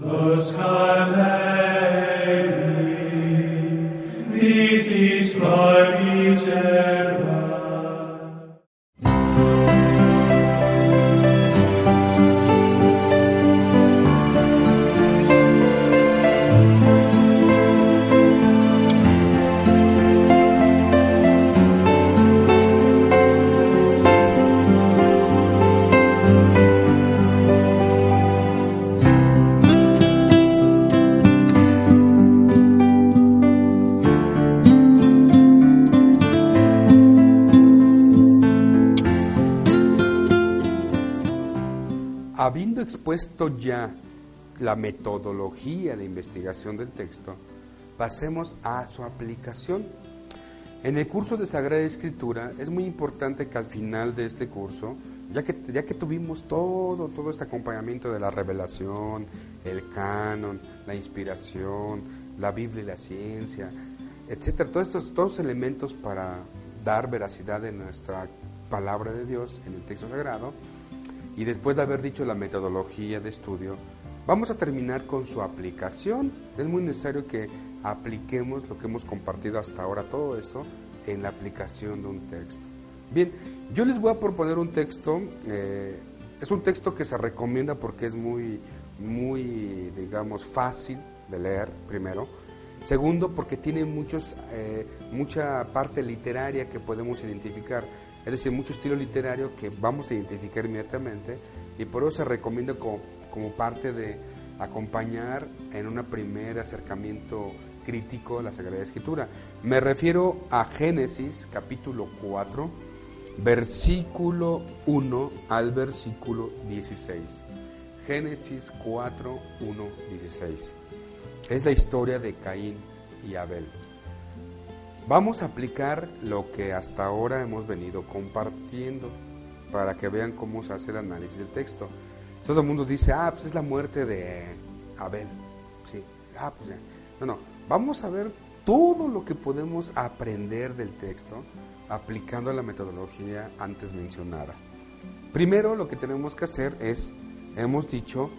Los Galilei, expuesto ya la metodología de investigación del texto, pasemos a su aplicación. En el curso de Sagrada Escritura es muy importante que al final de este curso, ya que, ya que tuvimos todo, todo este acompañamiento de la revelación, el canon, la inspiración, la Biblia y la ciencia, etcétera, todos estos todos elementos para dar veracidad en nuestra palabra de Dios en el texto sagrado, y después de haber dicho la metodología de estudio, vamos a terminar con su aplicación. Es muy necesario que apliquemos lo que hemos compartido hasta ahora, todo esto, en la aplicación de un texto. Bien, yo les voy a proponer un texto, eh, es un texto que se recomienda porque es muy, muy, digamos, fácil de leer, primero. Segundo, porque tiene muchos, eh, mucha parte literaria que podemos identificar es decir, mucho estilo literario que vamos a identificar inmediatamente y por eso se recomienda como, como parte de acompañar en un primer acercamiento crítico a la Sagrada Escritura. Me refiero a Génesis capítulo 4, versículo 1 al versículo 16. Génesis 4, 1, 16. Es la historia de Caín y Abel. Vamos a aplicar lo que hasta ahora hemos venido compartiendo para que vean cómo se hace el análisis del texto. Todo el mundo dice, ah, pues es la muerte de Abel. Sí, ah, pues ya. No, no, vamos a ver todo lo que podemos aprender del texto aplicando la metodología antes mencionada. Primero lo que tenemos que hacer es, hemos dicho,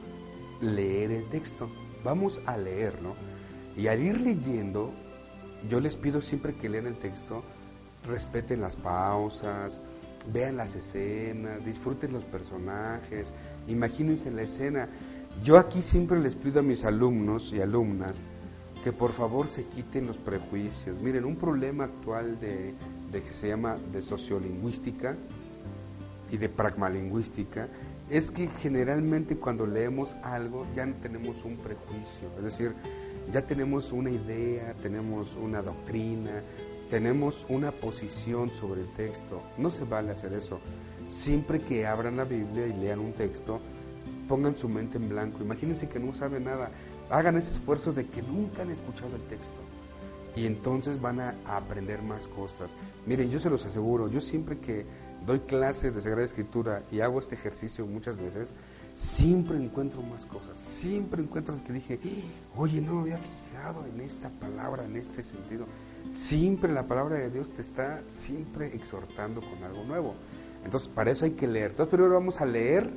leer el texto. Vamos a leerlo y al ir leyendo yo les pido siempre que lean el texto, respeten las pausas, vean las escenas, disfruten los personajes, imagínense la escena. Yo aquí siempre les pido a mis alumnos y alumnas que por favor se quiten los prejuicios. Miren, un problema actual de, que se llama de sociolingüística y de pragmalingüística es que generalmente cuando leemos algo ya no tenemos un prejuicio, es decir, ya tenemos una idea, tenemos una doctrina, tenemos una posición sobre el texto. No se vale hacer eso. Siempre que abran la Biblia y lean un texto, pongan su mente en blanco. Imagínense que no saben nada. Hagan ese esfuerzo de que nunca han escuchado el texto. Y entonces van a aprender más cosas. Miren, yo se los aseguro, yo siempre que doy clases de Sagrada Escritura y hago este ejercicio muchas veces, siempre encuentro más cosas, siempre encuentro que dije, oye, no me había fijado en esta palabra, en este sentido. Siempre la palabra de Dios te está siempre exhortando con algo nuevo. Entonces, para eso hay que leer. Entonces, primero vamos a leer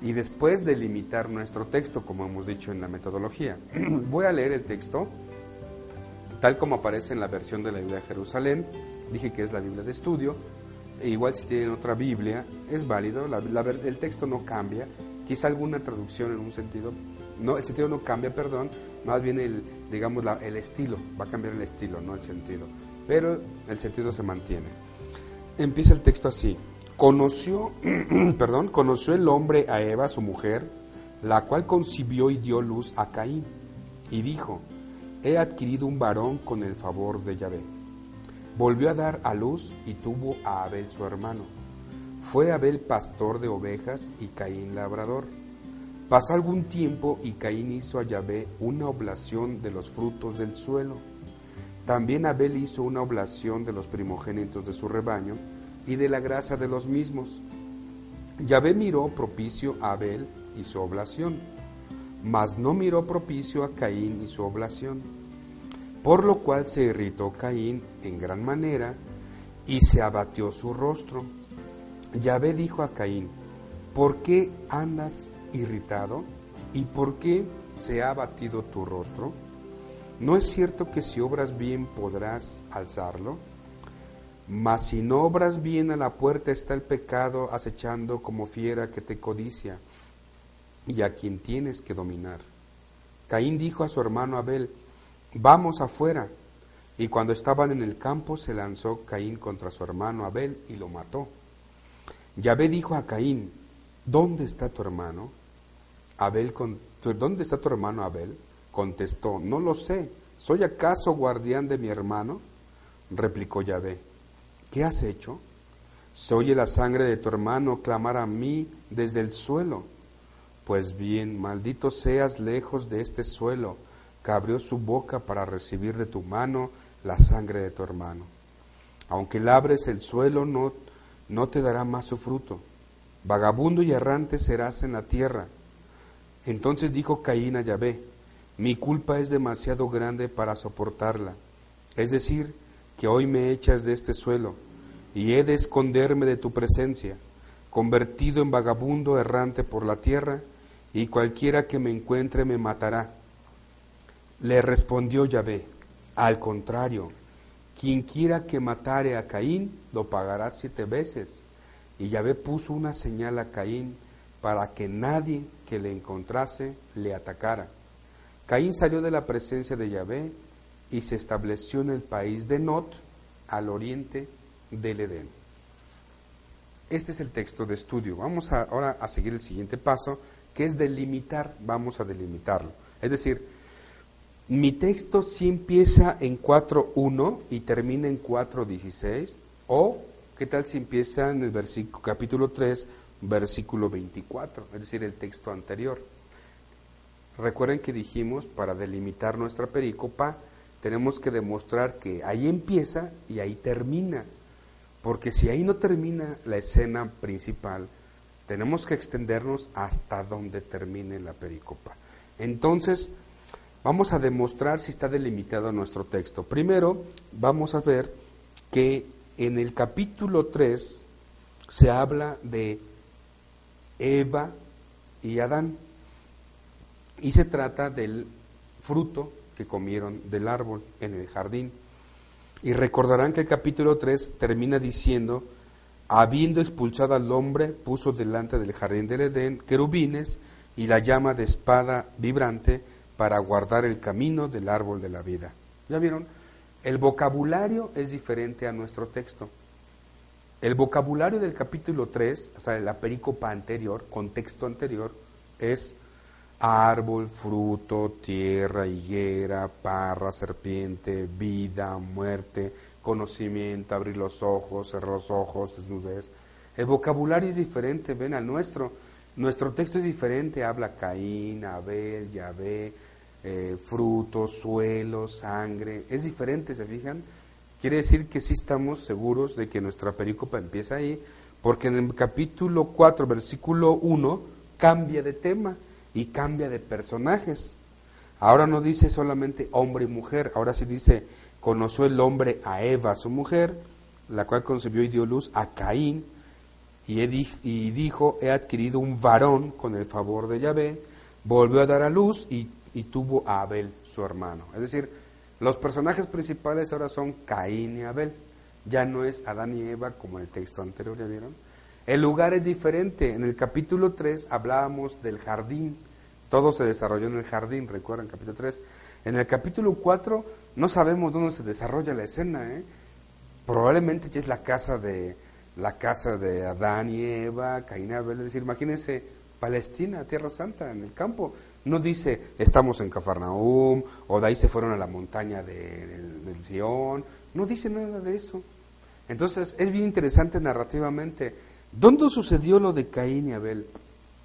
y después delimitar nuestro texto, como hemos dicho en la metodología. Voy a leer el texto tal como aparece en la versión de la Biblia de Jerusalén. Dije que es la Biblia de estudio igual si tienen otra Biblia, es válido, el texto no cambia, quizá alguna traducción en un sentido, no, el sentido no cambia, perdón, más bien el, digamos, el estilo, va a cambiar el estilo, no el sentido, pero el sentido se mantiene. Empieza el texto así, conoció, perdón, conoció el hombre a Eva, su mujer, la cual concibió y dio luz a Caín, y dijo, he adquirido un varón con el favor de Yahvé. Volvió a dar a luz y tuvo a Abel su hermano. Fue Abel pastor de ovejas y Caín labrador. Pasó algún tiempo y Caín hizo a Yahvé una oblación de los frutos del suelo. También Abel hizo una oblación de los primogénitos de su rebaño y de la grasa de los mismos. Yahvé miró propicio a Abel y su oblación, mas no miró propicio a Caín y su oblación. Por lo cual se irritó Caín en gran manera y se abatió su rostro. Yahvé dijo a Caín, ¿por qué andas irritado? ¿Y por qué se ha abatido tu rostro? ¿No es cierto que si obras bien podrás alzarlo? Mas si no obras bien a la puerta está el pecado acechando como fiera que te codicia y a quien tienes que dominar. Caín dijo a su hermano Abel, vamos afuera. Y cuando estaban en el campo se lanzó Caín contra su hermano Abel y lo mató. Yahvé dijo a Caín, ¿dónde está tu hermano? Abel, ¿dónde está tu hermano Abel? Contestó, no lo sé. ¿Soy acaso guardián de mi hermano? Replicó Yahvé, ¿qué has hecho? Se oye la sangre de tu hermano clamar a mí desde el suelo. Pues bien, maldito seas lejos de este suelo, que abrió su boca para recibir de tu mano la sangre de tu hermano. Aunque labres el suelo, no, no te dará más su fruto. Vagabundo y errante serás en la tierra. Entonces dijo Caín a Yahvé, mi culpa es demasiado grande para soportarla. Es decir, que hoy me echas de este suelo, y he de esconderme de tu presencia, convertido en vagabundo errante por la tierra, y cualquiera que me encuentre me matará. Le respondió Yahvé, al contrario, quien quiera que matare a Caín, lo pagará siete veces. Y Yahvé puso una señal a Caín para que nadie que le encontrase le atacara. Caín salió de la presencia de Yahvé y se estableció en el país de Not, al oriente del Edén. Este es el texto de estudio. Vamos ahora a seguir el siguiente paso, que es delimitar. Vamos a delimitarlo. Es decir, mi texto sí empieza en 4.1 y termina en 4.16, o qué tal si empieza en el versículo, capítulo 3, versículo 24, es decir, el texto anterior. Recuerden que dijimos, para delimitar nuestra perícopa, tenemos que demostrar que ahí empieza y ahí termina. Porque si ahí no termina la escena principal, tenemos que extendernos hasta donde termine la perícopa. Entonces, vamos a demostrar si está delimitado nuestro texto. Primero, vamos a ver que en el capítulo 3 se habla de Eva y Adán. Y se trata del fruto que comieron del árbol en el jardín. Y recordarán que el capítulo 3 termina diciendo, habiendo expulsado al hombre, puso delante del jardín del Edén querubines y la llama de espada vibrante para guardar el camino del árbol de la vida. ¿Ya vieron? El vocabulario es diferente a nuestro texto. El vocabulario del capítulo 3, o sea, la pericopa anterior, contexto anterior, es árbol, fruto, tierra, higuera, parra, serpiente, vida, muerte, conocimiento, abrir los ojos, cerrar los ojos, desnudez. El vocabulario es diferente, ven al nuestro. Nuestro texto es diferente, habla Caín, Abel, Yahvé, eh, fruto, suelo, sangre. Es diferente, ¿se fijan? Quiere decir que sí estamos seguros de que nuestra perícopa empieza ahí, porque en el capítulo 4, versículo 1, cambia de tema y cambia de personajes. Ahora no dice solamente hombre y mujer, ahora sí dice, conoció el hombre a Eva, su mujer, la cual concebió y dio luz a Caín, y dijo, he adquirido un varón con el favor de Yahvé, volvió a dar a luz y, y tuvo a Abel, su hermano. Es decir, los personajes principales ahora son Caín y Abel, ya no es Adán y Eva como en el texto anterior, ¿ya vieron? El lugar es diferente. En el capítulo 3 hablábamos del jardín. Todo se desarrolló en el jardín, recuerdan, capítulo 3. En el capítulo 4 no sabemos dónde se desarrolla la escena. ¿eh? Probablemente ya es la casa de la casa de Adán y Eva, Caín y Abel. Es decir, imagínense Palestina, Tierra Santa, en el campo. No dice estamos en Cafarnaum o de ahí se fueron a la montaña de, del Sion. No dice nada de eso. Entonces es bien interesante narrativamente ¿Dónde sucedió lo de Caín y Abel?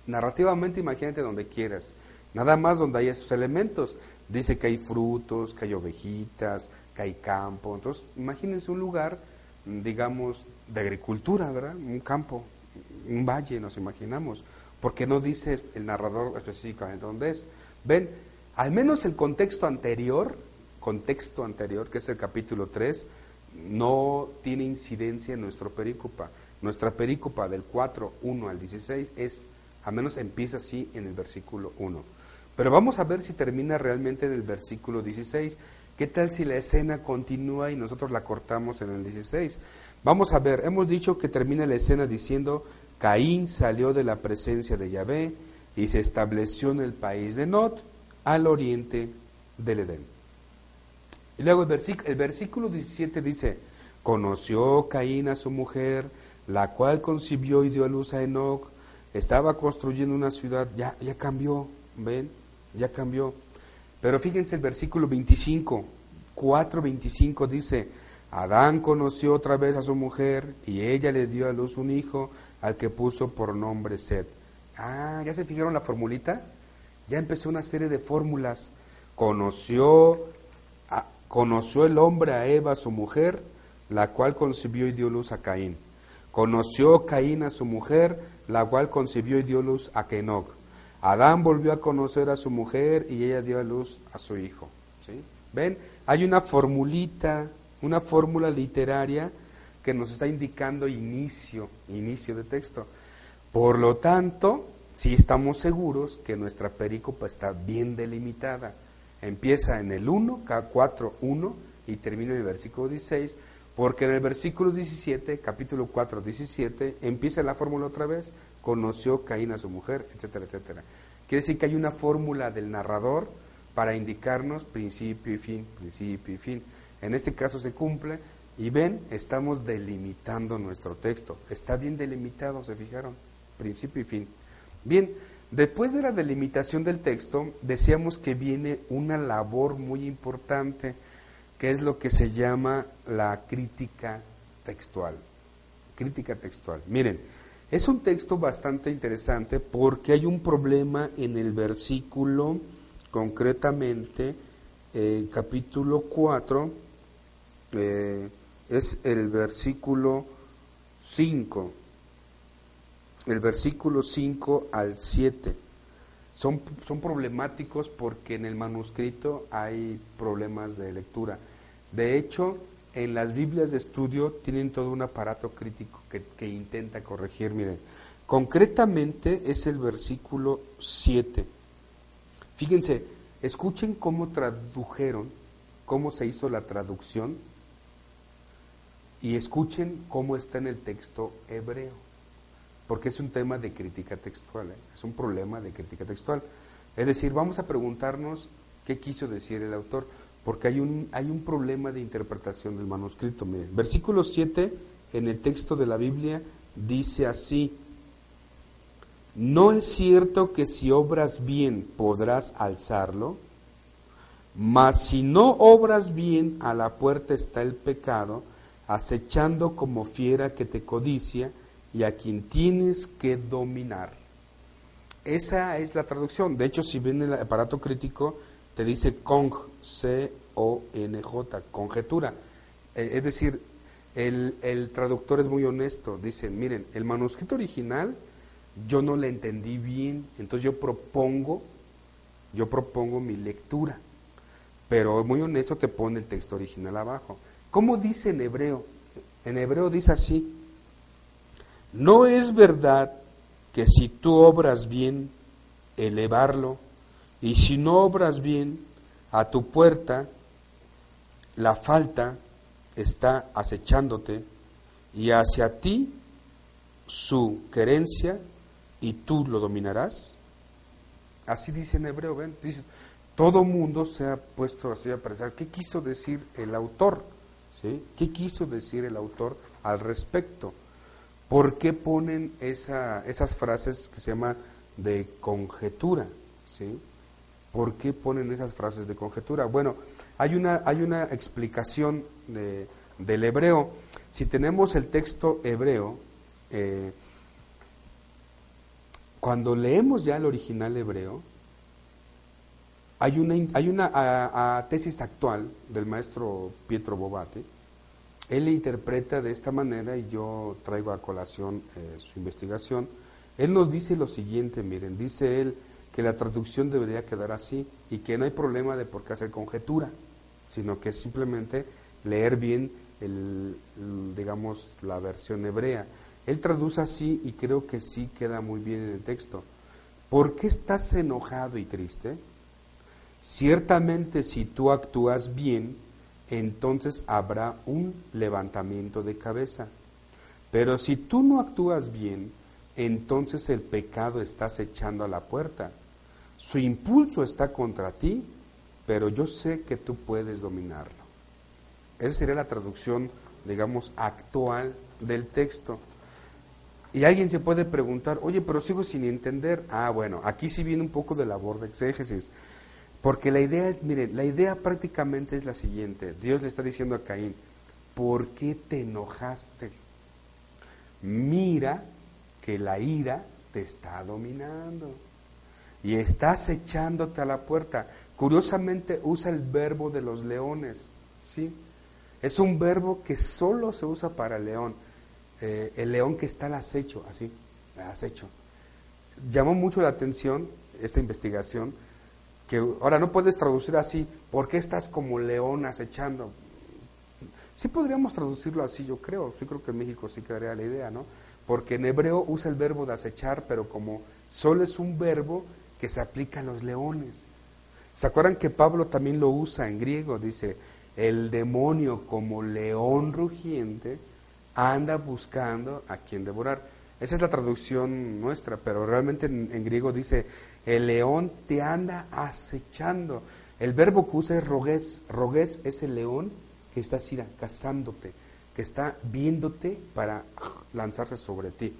Narrativamente imagínate donde quieras, nada más donde hay esos elementos. Dice que hay frutos, que hay ovejitas, que hay campo. Entonces, imagínense un lugar, digamos, de agricultura, ¿verdad? Un campo, un valle, nos imaginamos. Porque no dice el narrador específicamente dónde es. Ven, al menos el contexto anterior, contexto anterior, que es el capítulo 3, no tiene incidencia en nuestro perícopa. Nuestra perícopa del 4, 1 al 16 es, al menos empieza así en el versículo 1. Pero vamos a ver si termina realmente en el versículo 16. ¿Qué tal si la escena continúa y nosotros la cortamos en el 16? Vamos a ver, hemos dicho que termina la escena diciendo, Caín salió de la presencia de Yahvé y se estableció en el país de Not, al oriente del Edén. Y luego el, el versículo 17 dice, conoció Caín a su mujer, la cual concibió y dio a luz a Enoch, estaba construyendo una ciudad, ya, ya cambió, ven, ya cambió. Pero fíjense el versículo 25, 4.25 dice, Adán conoció otra vez a su mujer y ella le dio a luz un hijo al que puso por nombre Sed. Ah, ¿ya se fijaron la formulita? Ya empezó una serie de fórmulas. Conoció, conoció el hombre a Eva, su mujer, la cual concibió y dio luz a Caín. Conoció Caín a su mujer, la cual concibió y dio luz a Kenoch. Adán volvió a conocer a su mujer y ella dio a luz a su hijo. ¿Sí? ¿Ven? Hay una formulita, una fórmula literaria que nos está indicando inicio, inicio de texto. Por lo tanto, si estamos seguros que nuestra perícopa está bien delimitada. Empieza en el 1, 4, 1 y termina en el versículo 16, porque en el versículo 17, capítulo 4, 17, empieza la fórmula otra vez, conoció Caín a su mujer, etcétera, etcétera. Quiere decir que hay una fórmula del narrador para indicarnos principio y fin, principio y fin. En este caso se cumple y ven, estamos delimitando nuestro texto. Está bien delimitado, ¿se fijaron? Principio y fin. Bien, después de la delimitación del texto, decíamos que viene una labor muy importante, que es lo que se llama la crítica textual. Crítica textual. Miren, es un texto bastante interesante porque hay un problema en el versículo, concretamente, eh, capítulo 4, eh, es el versículo 5 el versículo 5 al 7. Son, son problemáticos porque en el manuscrito hay problemas de lectura. De hecho, en las Biblias de estudio tienen todo un aparato crítico que, que intenta corregir. Miren, concretamente es el versículo 7. Fíjense, escuchen cómo tradujeron, cómo se hizo la traducción y escuchen cómo está en el texto hebreo porque es un tema de crítica textual, ¿eh? es un problema de crítica textual. Es decir, vamos a preguntarnos qué quiso decir el autor, porque hay un, hay un problema de interpretación del manuscrito. Miren, versículo 7 en el texto de la Biblia dice así, no es cierto que si obras bien podrás alzarlo, mas si no obras bien, a la puerta está el pecado, acechando como fiera que te codicia, y a quien tienes que dominar. Esa es la traducción. De hecho, si viene el aparato crítico, te dice cong, C-O-N-J, conjetura. Eh, es decir, el, el, traductor es muy honesto. Dice, miren, el manuscrito original yo no le entendí bien, entonces yo propongo, yo propongo mi lectura. Pero muy honesto te pone el texto original abajo. ¿Cómo dice en hebreo? En hebreo dice así, no es verdad que si tú obras bien, elevarlo, y si no obras bien, a tu puerta la falta está acechándote y hacia ti su querencia y tú lo dominarás. Así dice en hebreo, ven, dice, todo mundo se ha puesto así a pensar, ¿qué quiso decir el autor? ¿Sí? ¿Qué quiso decir el autor al respecto? ¿Por qué ponen esa, esas frases que se llama de conjetura? ¿sí? ¿Por qué ponen esas frases de conjetura? Bueno, hay una, explicación de, del hebreo. Si tenemos el texto hebreo, eh, cuando leemos ya el original hebreo, hay una, hay una a- a tesis actual del maestro Pietro Bobate. Él le interpreta de esta manera y yo traigo a colación eh, su investigación. Él nos dice lo siguiente, miren, dice él que la traducción debería quedar así y que no hay problema de por qué hacer conjetura, sino que es simplemente leer bien, el, el, digamos, la versión hebrea. Él traduce así y creo que sí queda muy bien en el texto. ¿Por qué estás enojado y triste? Ciertamente si tú actúas bien, entonces habrá un levantamiento de cabeza. Pero si tú no actúas bien, entonces el pecado está acechando a la puerta. Su impulso está contra ti, pero yo sé que tú puedes dominarlo. Esa sería la traducción, digamos, actual del texto. Y alguien se puede preguntar, oye, pero sigo sin entender. Ah, bueno, aquí sí viene un poco de labor de exégesis. Porque la idea es, miren, la idea prácticamente es la siguiente. Dios le está diciendo a Caín, ¿por qué te enojaste? Mira que la ira te está dominando y estás echándote a la puerta. Curiosamente usa el verbo de los leones, ¿sí? Es un verbo que solo se usa para el león. Eh, el león que está al acecho, así, al acecho. Llamó mucho la atención esta investigación, ahora no puedes traducir así, ¿por qué estás como león acechando? Sí podríamos traducirlo así, yo creo, sí creo que en México sí quedaría la idea, ¿no? Porque en hebreo usa el verbo de acechar, pero como solo es un verbo que se aplica a los leones. ¿Se acuerdan que Pablo también lo usa en griego? Dice, el demonio como león rugiente anda buscando a quien devorar. Esa es la traducción nuestra, pero realmente en, en griego dice, el león te anda acechando. El verbo que usa es rogués. Rogués es el león que está así, cazándote, que está viéndote para lanzarse sobre ti.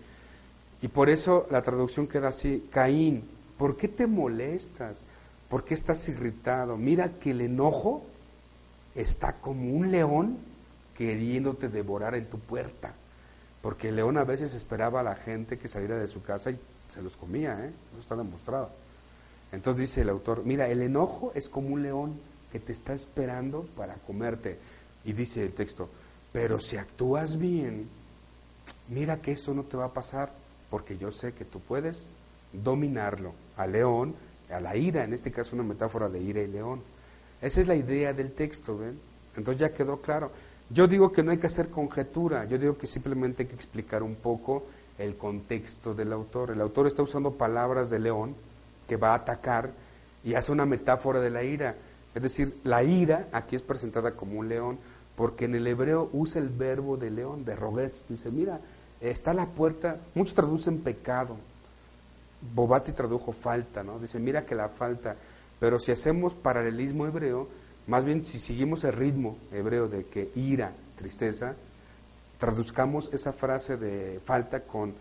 Y por eso la traducción queda así, Caín, ¿por qué te molestas? ¿Por qué estás irritado? Mira que el enojo está como un león queriéndote devorar en tu puerta. Porque el león a veces esperaba a la gente que saliera de su casa y se los comía, ¿eh? está demostrado. Entonces dice el autor, mira, el enojo es como un león que te está esperando para comerte. Y dice el texto, pero si actúas bien, mira que eso no te va a pasar, porque yo sé que tú puedes dominarlo. Al león, a la ira, en este caso una metáfora de ira y león. Esa es la idea del texto, ¿ven? Entonces ya quedó claro. Yo digo que no hay que hacer conjetura, yo digo que simplemente hay que explicar un poco el contexto del autor. El autor está usando palabras de león que va a atacar y hace una metáfora de la ira. Es decir, la ira aquí es presentada como un león, porque en el hebreo usa el verbo de león, de roguetz. Dice, mira, está la puerta, muchos traducen pecado. Bobati tradujo falta, ¿no? Dice, mira que la falta. Pero si hacemos paralelismo hebreo, más bien si seguimos el ritmo hebreo de que ira, tristeza, traduzcamos esa frase de falta con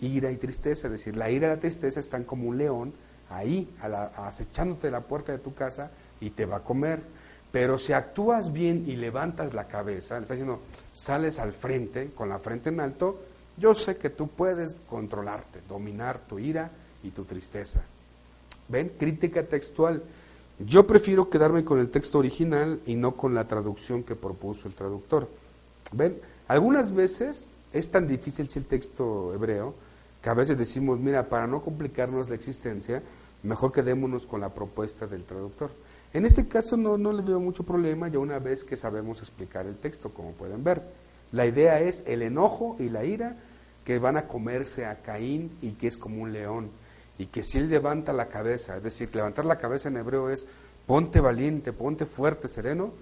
ira y tristeza. Es decir, la ira y la tristeza están como un león ahí, a la, acechándote la puerta de tu casa y te va a comer. Pero si actúas bien y levantas la cabeza, le está diciendo, sales al frente, con la frente en alto, yo sé que tú puedes controlarte, dominar tu ira y tu tristeza. ¿Ven? Crítica textual. Yo prefiero quedarme con el texto original y no con la traducción que propuso el traductor. ¿Ven? Algunas veces es tan difícil si el texto hebreo que a veces decimos, mira, para no complicarnos la existencia, mejor quedémonos con la propuesta del traductor. En este caso no, no le veo mucho problema ya una vez que sabemos explicar el texto, como pueden ver. La idea es el enojo y la ira que van a comerse a Caín y que es como un león. Y que si él levanta la cabeza, es decir, levantar la cabeza en hebreo es ponte valiente, ponte fuerte, sereno,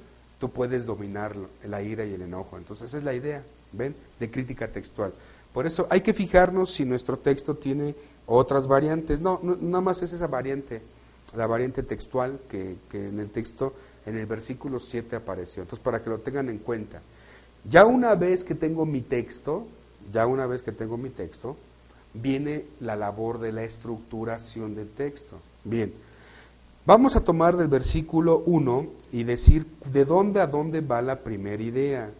tú puedes dominar la ira y el enojo. Entonces esa es la idea, ¿ven? De crítica textual. Por eso hay que fijarnos si nuestro texto tiene otras variantes. No, nada más es esa variante, la variante textual que, que en el texto, en el versículo 7 apareció. Entonces, para que lo tengan en cuenta. Ya una vez que tengo mi texto, ya una vez que tengo mi texto, viene la labor de la estructuración del texto. Bien, vamos a tomar del versículo 1 y decir de dónde a dónde va la primera idea.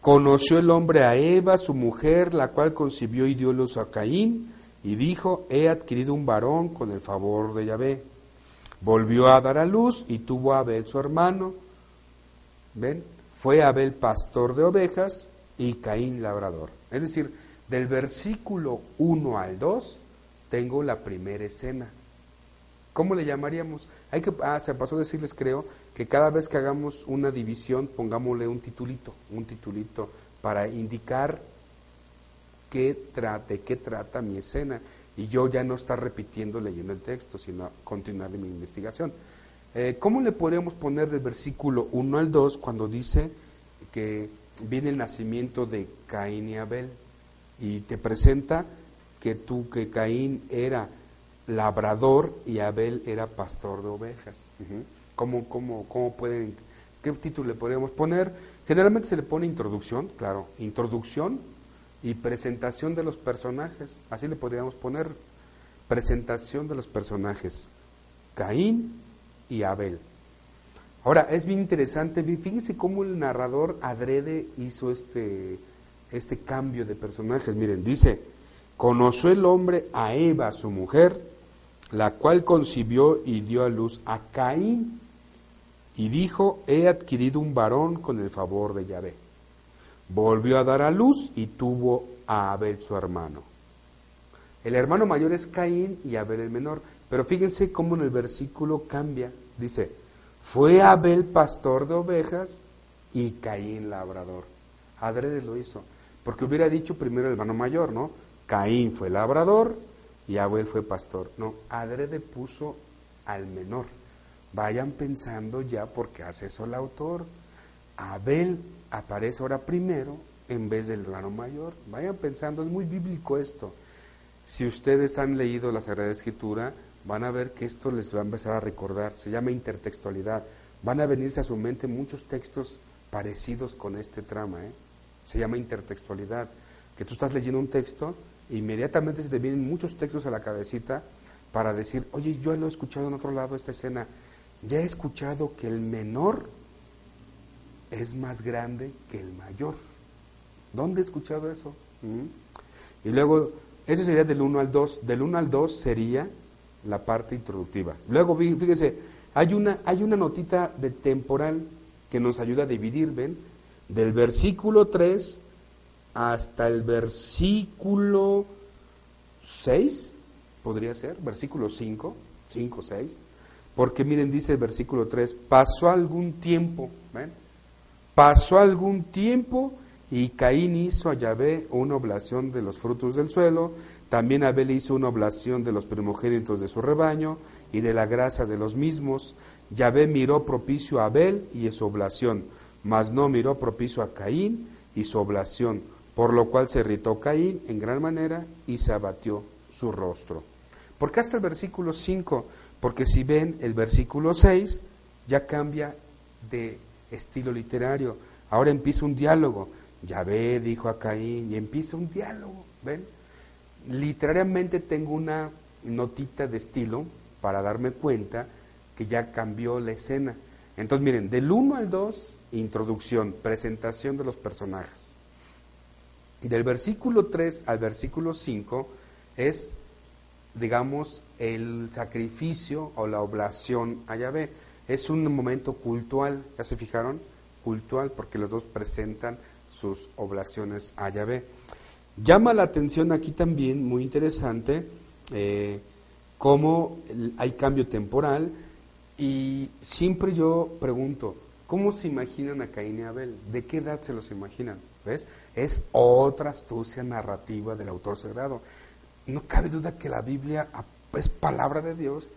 Conoció el hombre a Eva, su mujer, la cual concibió y dio luz a Caín, y dijo, he adquirido un varón con el favor de Yahvé. Volvió a dar a luz y tuvo a Abel su hermano. ¿Ven? Fue Abel pastor de ovejas y Caín labrador. Es decir, del versículo 1 al 2 tengo la primera escena. ¿Cómo le llamaríamos? Hay que, ah, se pasó a decirles, creo, que cada vez que hagamos una división, pongámosle un titulito, un titulito para indicar qué qué trata mi escena. Y yo ya no estar repitiendo leyendo el texto, sino continuar mi investigación. Eh, ¿Cómo le podemos poner del versículo 1 al 2 cuando dice que viene el nacimiento de Caín y Abel? Y te presenta que tú, que Caín era labrador y Abel era pastor de ovejas. ¿Cómo, cómo, cómo pueden, qué título le podríamos poner? Generalmente se le pone introducción, claro, introducción y presentación de los personajes, así le podríamos poner, presentación de los personajes, Caín y Abel. Ahora, es bien interesante, fíjense cómo el narrador adrede hizo este, este cambio de personajes. Miren, dice, conoció el hombre a Eva, su mujer, la cual concibió y dio a luz a Caín, y dijo, he adquirido un varón con el favor de Yahvé. Volvió a dar a luz y tuvo a Abel su hermano. El hermano mayor es Caín y Abel el menor. Pero fíjense cómo en el versículo cambia. Dice, fue Abel pastor de ovejas y Caín labrador. Adrede lo hizo. Porque hubiera dicho primero el hermano mayor, ¿no? Caín fue labrador y Abel fue pastor. No, Adrede puso al menor. Vayan pensando ya porque hace eso el autor. Abel aparece ahora primero en vez del hermano mayor. Vayan pensando, es muy bíblico esto. Si ustedes han leído la Sagrada Escritura, van a ver que esto les va a empezar a recordar. Se llama intertextualidad. Van a venirse a su mente muchos textos parecidos con este trama. ¿eh? Se llama intertextualidad. Que tú estás leyendo un texto, inmediatamente se te vienen muchos textos a la cabecita para decir, oye, yo lo he escuchado en otro lado, esta escena. Ya he escuchado que el menor es más grande que el mayor. ¿Dónde he escuchado eso? ¿Mm? Y luego, eso sería del 1 al 2. Del 1 al 2 sería la parte introductiva. Luego, fíjense, hay una, hay una notita de temporal que nos ayuda a dividir, ¿ven? Del versículo 3 hasta el versículo 6, podría ser, versículo 5, 5, 6. Porque miren, dice el versículo 3, pasó algún tiempo, ¿ven? Pasó algún tiempo y Caín hizo a Yahvé una oblación de los frutos del suelo, también Abel hizo una oblación de los primogénitos de su rebaño y de la grasa de los mismos. Yahvé miró propicio a Abel y su oblación, mas no miró propicio a Caín y su oblación, por lo cual se irritó Caín en gran manera y se abatió su rostro. ¿Por qué hasta el versículo 5? Porque si ven el versículo 6, ya cambia de estilo literario. Ahora empieza un diálogo. Yahvé dijo a Caín y empieza un diálogo. ¿Ven? Literariamente tengo una notita de estilo para darme cuenta que ya cambió la escena. Entonces, miren, del 1 al 2, introducción, presentación de los personajes. Del versículo 3 al versículo 5 es, digamos, el sacrificio o la oblación a Yahvé. Es un momento cultual, ¿ya se fijaron? Cultual, porque los dos presentan sus oblaciones a Yahvé. Llama la atención aquí también, muy interesante, eh, cómo hay cambio temporal y siempre yo pregunto, ¿cómo se imaginan a Caín y Abel? ¿De qué edad se los imaginan? ¿Ves? Es otra astucia narrativa del autor sagrado. No cabe duda que la Biblia es palabra de Dios,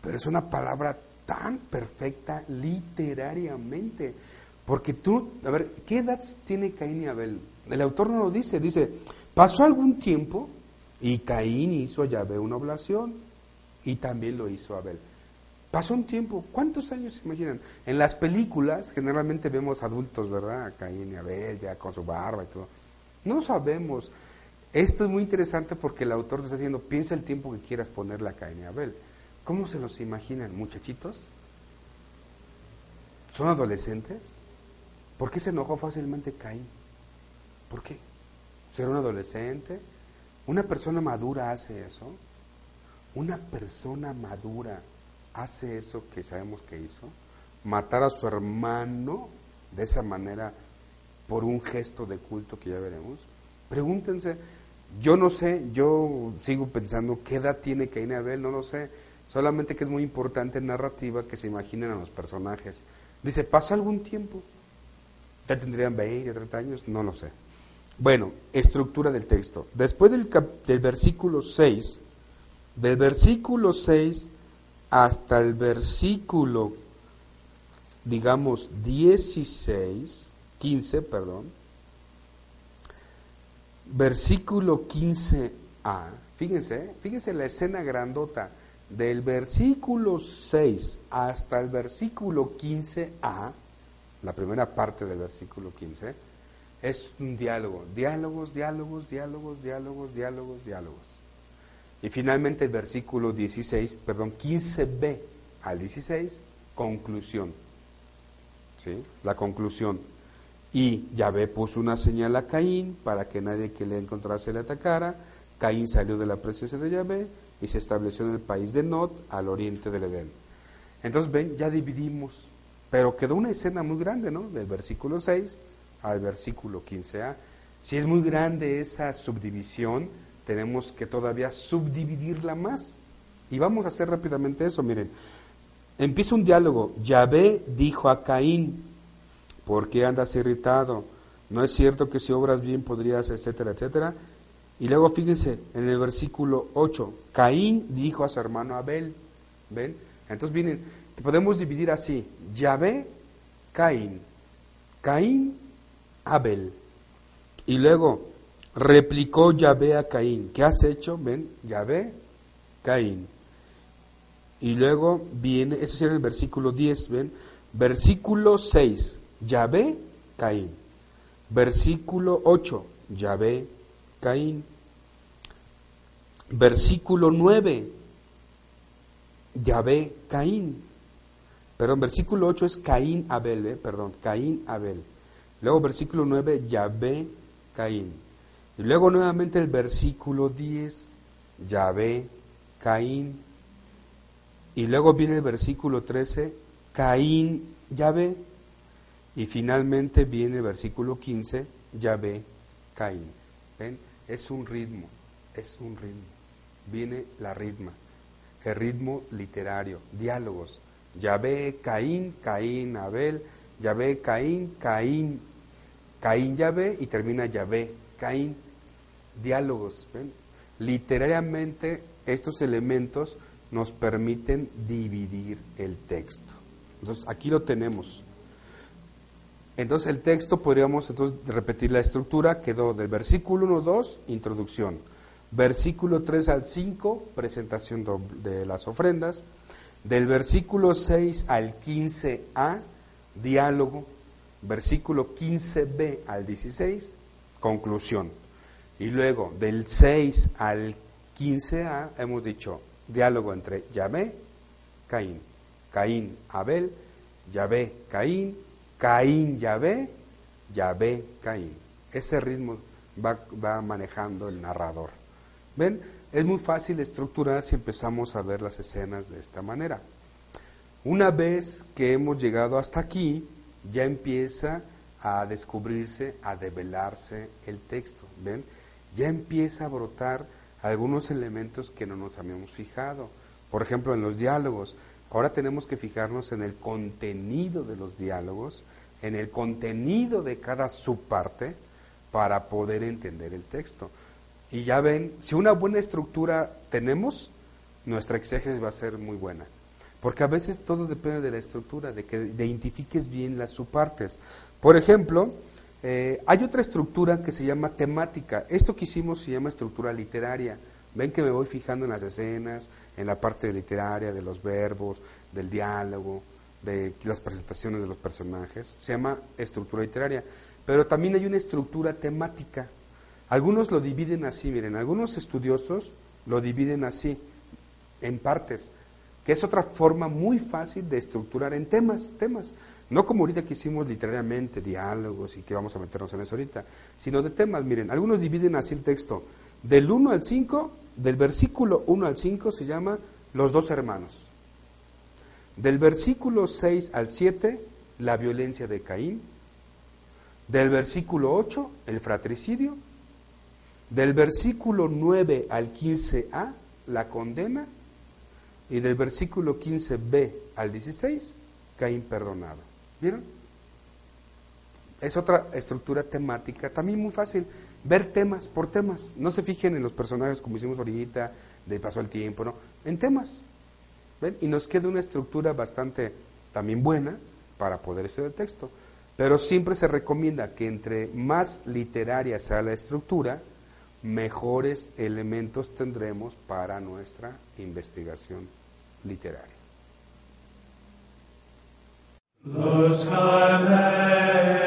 pero es una palabra tan perfecta literariamente. Porque tú, a ver, ¿qué edad tiene Caín y Abel? El autor no lo dice, dice, pasó algún tiempo y Caín hizo a Yahvé una oblación y también lo hizo Abel. Pasó un tiempo, ¿cuántos años se imaginan? En las películas generalmente vemos adultos, ¿verdad? Caín y Abel ya con su barba y todo. No sabemos. Esto es muy interesante porque el autor está diciendo, piensa el tiempo que quieras ponerle a Caín y Abel. ¿Cómo se los imaginan, muchachitos? ¿Son adolescentes? ¿Por qué se enojó fácilmente Caín? ¿Por qué? ¿Ser un adolescente? ¿Una persona madura hace eso? ¿Una persona madura hace eso que sabemos que hizo? Matar a su hermano de esa manera por un gesto de culto que ya veremos. Pregúntense, yo no sé, yo sigo pensando qué edad tiene Caín y Abel, no lo sé. Solamente que es muy importante en narrativa que se imaginen a los personajes. Dice, ¿pasó algún tiempo? ¿Ya tendrían 20, 30 años? No lo sé. Bueno, estructura del texto. Después del, cap- del versículo 6, del versículo 6 hasta el versículo, digamos, 16, 15, perdón, versículo 15a, fíjense, fíjense la escena grandota, del versículo 6 hasta el versículo 15a, la primera parte del versículo 15, es un diálogo, diálogos, diálogos, diálogos, diálogos, diálogos, diálogos. Y finalmente el versículo 16, perdón, 15b al 16, conclusión. ¿Sí? La conclusión. Y Yahvé puso una señal a Caín para que nadie que le encontrase le atacara. Caín salió de la presencia de Yahvé y se estableció en el país de Nod, al oriente del Edén. Entonces, ven, ya dividimos, pero quedó una escena muy grande, ¿no? Del versículo 6 al versículo 15a. Si es muy grande esa subdivisión, tenemos que todavía subdividirla más. Y vamos a hacer rápidamente eso, miren. Empieza un diálogo. Yahvé dijo a Caín, ¿por qué andas irritado? No es cierto que si obras bien podrías, etcétera, etcétera. Y luego fíjense, en el versículo 8, Caín dijo a su hermano Abel, ¿ven? Entonces vienen, podemos dividir así, Yahvé, Caín, Caín, Abel. Y luego replicó Yahvé a Caín, ¿qué has hecho? ¿Ven? Yahvé, Caín. Y luego viene, eso sería el versículo 10, ¿ven? Versículo 6, Yahvé, Caín. Versículo 8, Yahvé, Caín. Versículo 9, Yahvé, Caín. Perdón, versículo 8 es Caín, Abel, ¿eh? perdón, Caín, Abel. Luego versículo 9, Yahvé, Caín. Y luego nuevamente el versículo 10, Yahvé, Caín. Y luego viene el versículo 13, Caín, Yahvé. Y finalmente viene el versículo 15, Yahvé, Caín. ¿Ven? Es un ritmo, es un ritmo. Viene la ritma, el ritmo literario, diálogos. Yahvé, Caín, Caín, Abel, Yahvé, Caín, Caín, Caín, Yahvé y termina Yahvé, Caín. Diálogos. Literariamente estos elementos nos permiten dividir el texto. Entonces aquí lo tenemos. Entonces el texto podríamos entonces repetir la estructura, quedó del versículo 1 2, introducción. Versículo 3 al 5, presentación de las ofrendas. Del versículo 6 al 15a, diálogo. Versículo 15b al 16, conclusión. Y luego del 6 al 15a hemos dicho diálogo entre Yahvé, Caín, Caín, Abel, Yahvé, Caín, Caín, Yahvé, Yahvé, Caín. Ese ritmo va, va manejando el narrador. ¿Ven? Es muy fácil estructurar si empezamos a ver las escenas de esta manera. Una vez que hemos llegado hasta aquí, ya empieza a descubrirse, a develarse el texto. ¿Ven? Ya empieza a brotar algunos elementos que no nos habíamos fijado. Por ejemplo, en los diálogos. Ahora tenemos que fijarnos en el contenido de los diálogos, en el contenido de cada subparte para poder entender el texto. Y ya ven, si una buena estructura tenemos, nuestra exégesis va a ser muy buena. Porque a veces todo depende de la estructura, de que identifiques bien las subpartes. Por ejemplo, eh, hay otra estructura que se llama temática. Esto que hicimos se llama estructura literaria. Ven que me voy fijando en las escenas, en la parte literaria, de los verbos, del diálogo, de las presentaciones de los personajes. Se llama estructura literaria. Pero también hay una estructura temática. Algunos lo dividen así, miren, algunos estudiosos lo dividen así, en partes, que es otra forma muy fácil de estructurar en temas, temas. No como ahorita que hicimos literariamente diálogos y que vamos a meternos en eso ahorita, sino de temas. Miren, algunos dividen así el texto. Del 1 al 5, del versículo 1 al 5 se llama los dos hermanos. Del versículo 6 al 7, la violencia de Caín. Del versículo 8, el fratricidio. Del versículo 9 al 15a, la condena. Y del versículo 15b al 16, Caín perdonado. ¿Vieron? Es otra estructura temática, también muy fácil. Ver temas por temas. No se fijen en los personajes como hicimos ahorita, de paso el tiempo, ¿no? En temas. ¿Ven? Y nos queda una estructura bastante también buena para poder estudiar el texto. Pero siempre se recomienda que entre más literaria sea la estructura, mejores elementos tendremos para nuestra investigación literaria. The sky